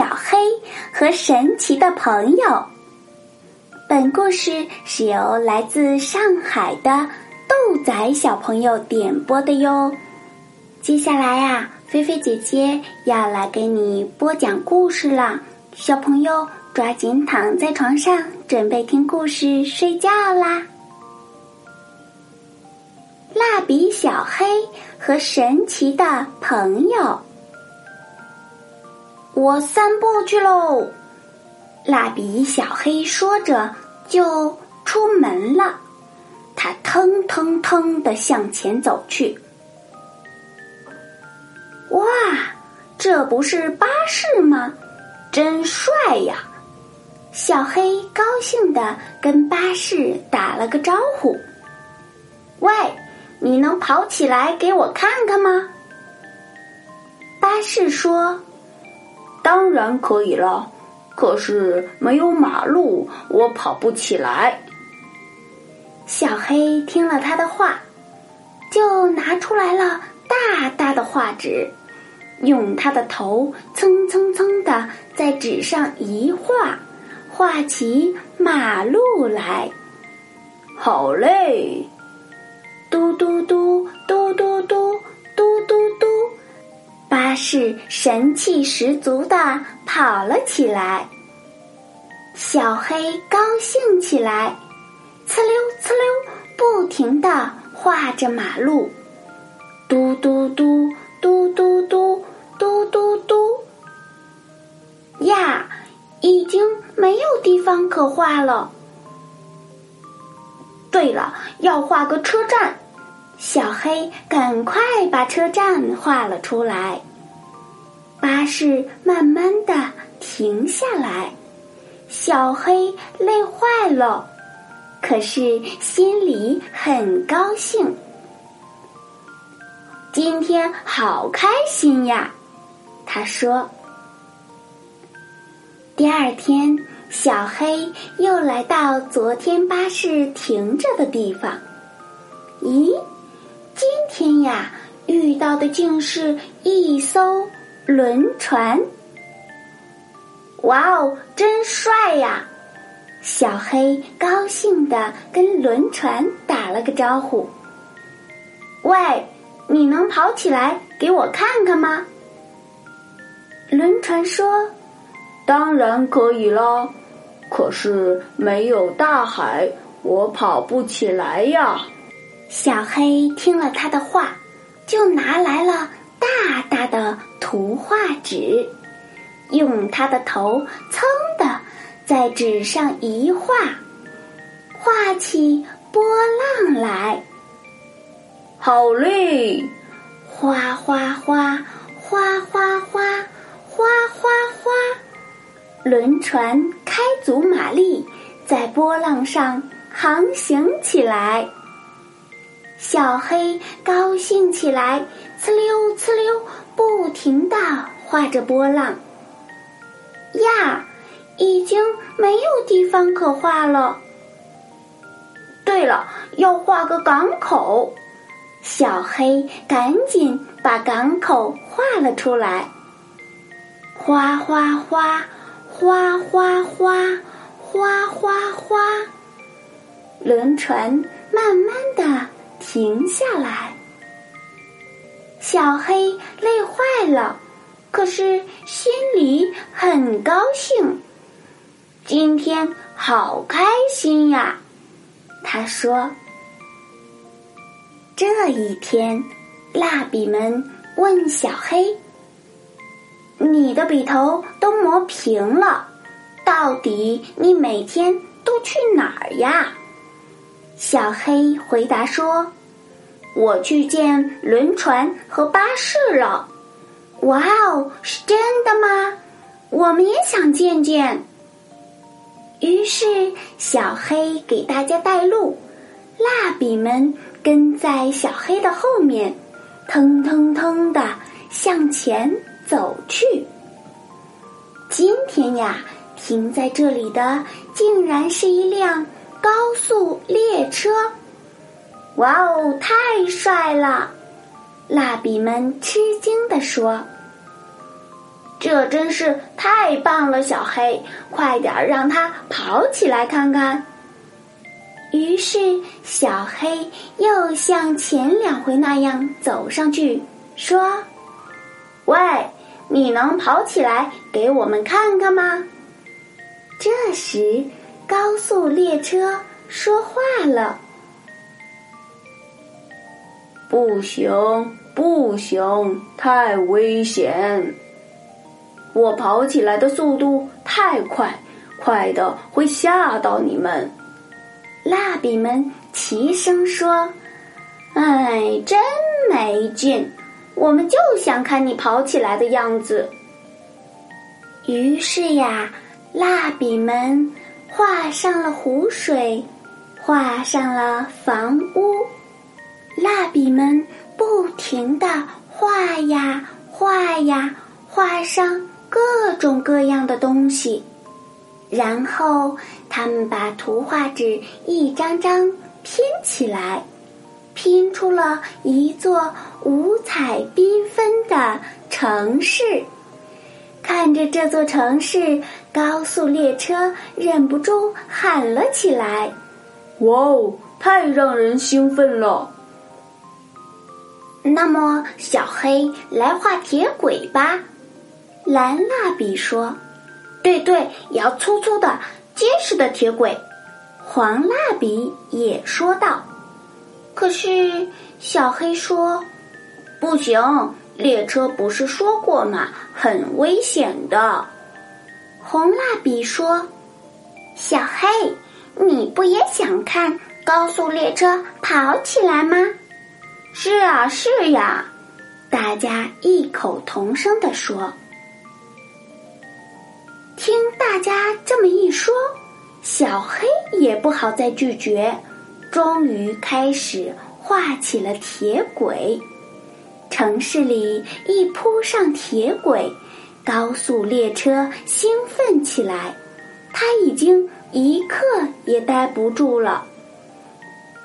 小黑和神奇的朋友。本故事是由来自上海的豆仔小朋友点播的哟。接下来呀，菲菲姐姐要来给你播讲故事了。小朋友抓紧躺在床上，准备听故事睡觉啦。蜡笔小黑和神奇的朋友。我散步去喽，蜡笔小黑说着就出门了。他腾腾腾的向前走去。哇，这不是巴士吗？真帅呀！小黑高兴的跟巴士打了个招呼：“喂，你能跑起来给我看看吗？”巴士说。当然可以了，可是没有马路，我跑不起来。小黑听了他的话，就拿出来了大大的画纸，用他的头蹭蹭蹭的在纸上一画，画起马路来。好嘞，是神气十足的跑了起来，小黑高兴起来，呲溜呲溜，不停的画着马路，嘟嘟嘟嘟嘟嘟嘟嘟嘟，呀，已经没有地方可画了。对了，要画个车站。小黑赶快把车站画了出来，巴士慢慢的停下来，小黑累坏了，可是心里很高兴。今天好开心呀，他说。第二天，小黑又来到昨天巴士停着的地方，咦？今天呀，遇到的竟是一艘轮船。哇哦，真帅呀！小黑高兴的跟轮船打了个招呼：“喂，你能跑起来给我看看吗？”轮船说：“当然可以了，可是没有大海，我跑不起来呀。”小黑听了他的话，就拿来了大大的图画纸，用他的头噌的在纸上一画，画起波浪来。好嘞！哗哗哗，哗哗哗，哗哗哗，轮船开足马力，在波浪上航行起来。小黑高兴起来，呲溜呲溜，不停的画着波浪。呀，已经没有地方可画了。对了，要画个港口。小黑赶紧把港口画了出来。哗哗哗，哗哗哗，哗哗哗，轮船。停下来，小黑累坏了，可是心里很高兴。今天好开心呀，他说。这一天，蜡笔们问小黑：“你的笔头都磨平了，到底你每天都去哪儿呀？”小黑回答说：“我去见轮船和巴士了。哇哦，是真的吗？我们也想见见。于是小黑给大家带路，蜡笔们跟在小黑的后面，腾腾腾的向前走去。今天呀，停在这里的竟然是一辆高速列车。哇哦，太帅了！蜡笔们吃惊地说：“这真是太棒了，小黑，快点让它跑起来看看。”于是小黑又像前两回那样走上去，说：“喂，你能跑起来给我们看看吗？”这时，高速列车说话了。不行，不行，太危险！我跑起来的速度太快，快的会吓到你们。蜡笔们齐声说：“哎，真没劲！我们就想看你跑起来的样子。”于是呀，蜡笔们画上了湖水，画上了房屋。蜡笔们不停地画呀画呀，画上各种各样的东西，然后他们把图画纸一张张拼起来，拼出了一座五彩缤纷的城市。看着这座城市，高速列车忍不住喊了起来：“哇哦，太让人兴奋了！”那么，小黑来画铁轨吧。蓝蜡笔说：“对对，要粗粗的、结实的铁轨。”黄蜡笔也说道：“可是，小黑说，不行，列车不是说过吗？很危险的。”红蜡笔说：“小黑，你不也想看高速列车跑起来吗？”是啊，是呀，大家异口同声地说。听大家这么一说，小黑也不好再拒绝，终于开始画起了铁轨。城市里一铺上铁轨，高速列车兴奋起来，他已经一刻也待不住了。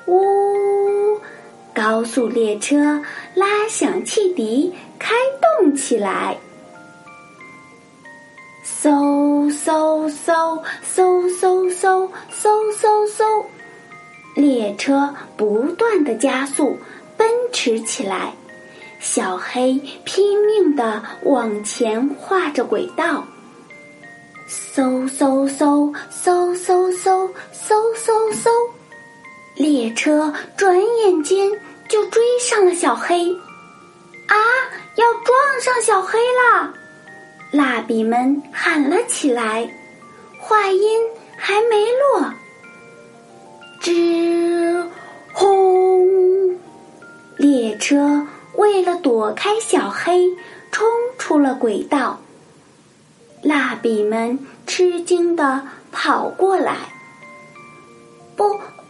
呜。高速列车拉响汽笛，开动起来。嗖嗖嗖嗖嗖嗖嗖嗖嗖，列车不断的加速，奔驰起来。小黑拼命的往前画着轨道。嗖嗖嗖嗖嗖嗖嗖嗖嗖。列车转眼间就追上了小黑，啊！要撞上小黑了！蜡笔们喊了起来。话音还没落，吱轰！列车为了躲开小黑，冲出了轨道。蜡笔们吃惊的跑过来，不。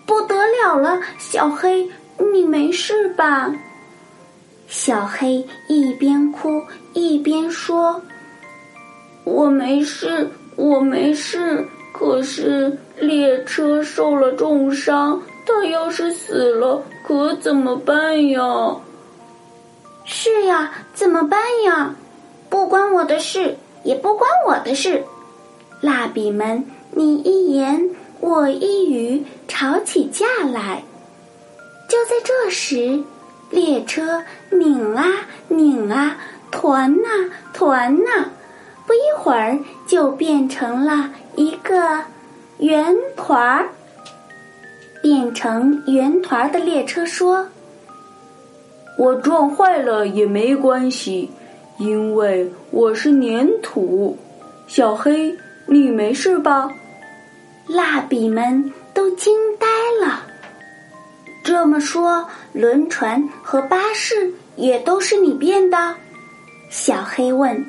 不得了了，小黑，你没事吧？小黑一边哭一边说：“我没事，我没事。可是列车受了重伤，他要是死了，可怎么办呀？”“是呀，怎么办呀？不关我的事，也不关我的事。”蜡笔们，你一言。我一语吵起架来，就在这时，列车拧啊拧啊，团呐团呐，不一会儿就变成了一个圆团儿。变成圆团儿的列车说：“我撞坏了也没关系，因为我是粘土。小黑，你没事吧？”蜡笔们都惊呆了，这这么说，轮船和巴士也都是你变的？小黑问。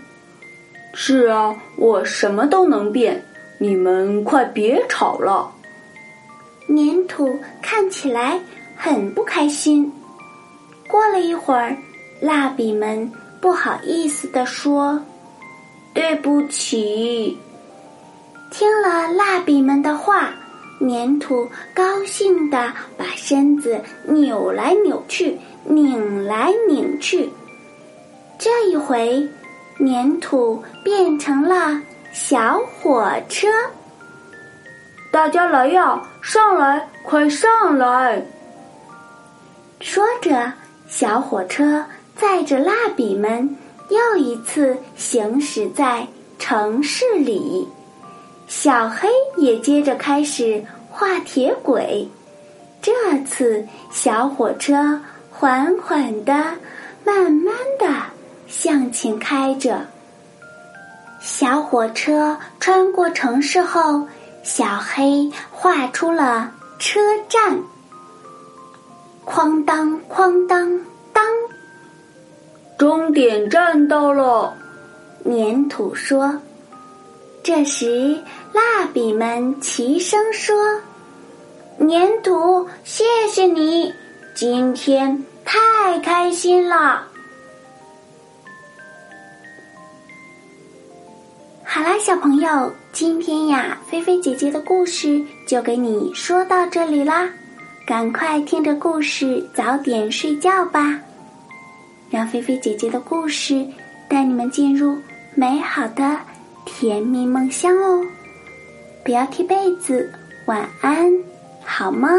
是啊，我什么都能变。你们快别吵了。粘土看起来很不开心。过了一会儿，蜡笔们不好意思地说：“对不起。”听了蜡笔们的话，粘土高兴地把身子扭来扭去，拧来拧去。这一回，粘土变成了小火车。大家来呀，上来，快上来！说着，小火车载着蜡笔们又一次行驶在城市里。小黑也接着开始画铁轨。这次，小火车缓缓的、慢慢的向前开着。小火车穿过城市后。小黑画出了车站，哐当哐当当，终点站到了。粘土说：“这时，蜡笔们齐声说：‘粘土，谢谢你，今天太开心了。’”好啦，小朋友，今天呀，菲菲姐姐的故事就给你说到这里啦，赶快听着故事早点睡觉吧，让菲菲姐姐的故事带你们进入美好的甜蜜梦乡哦，不要踢被子，晚安，好梦。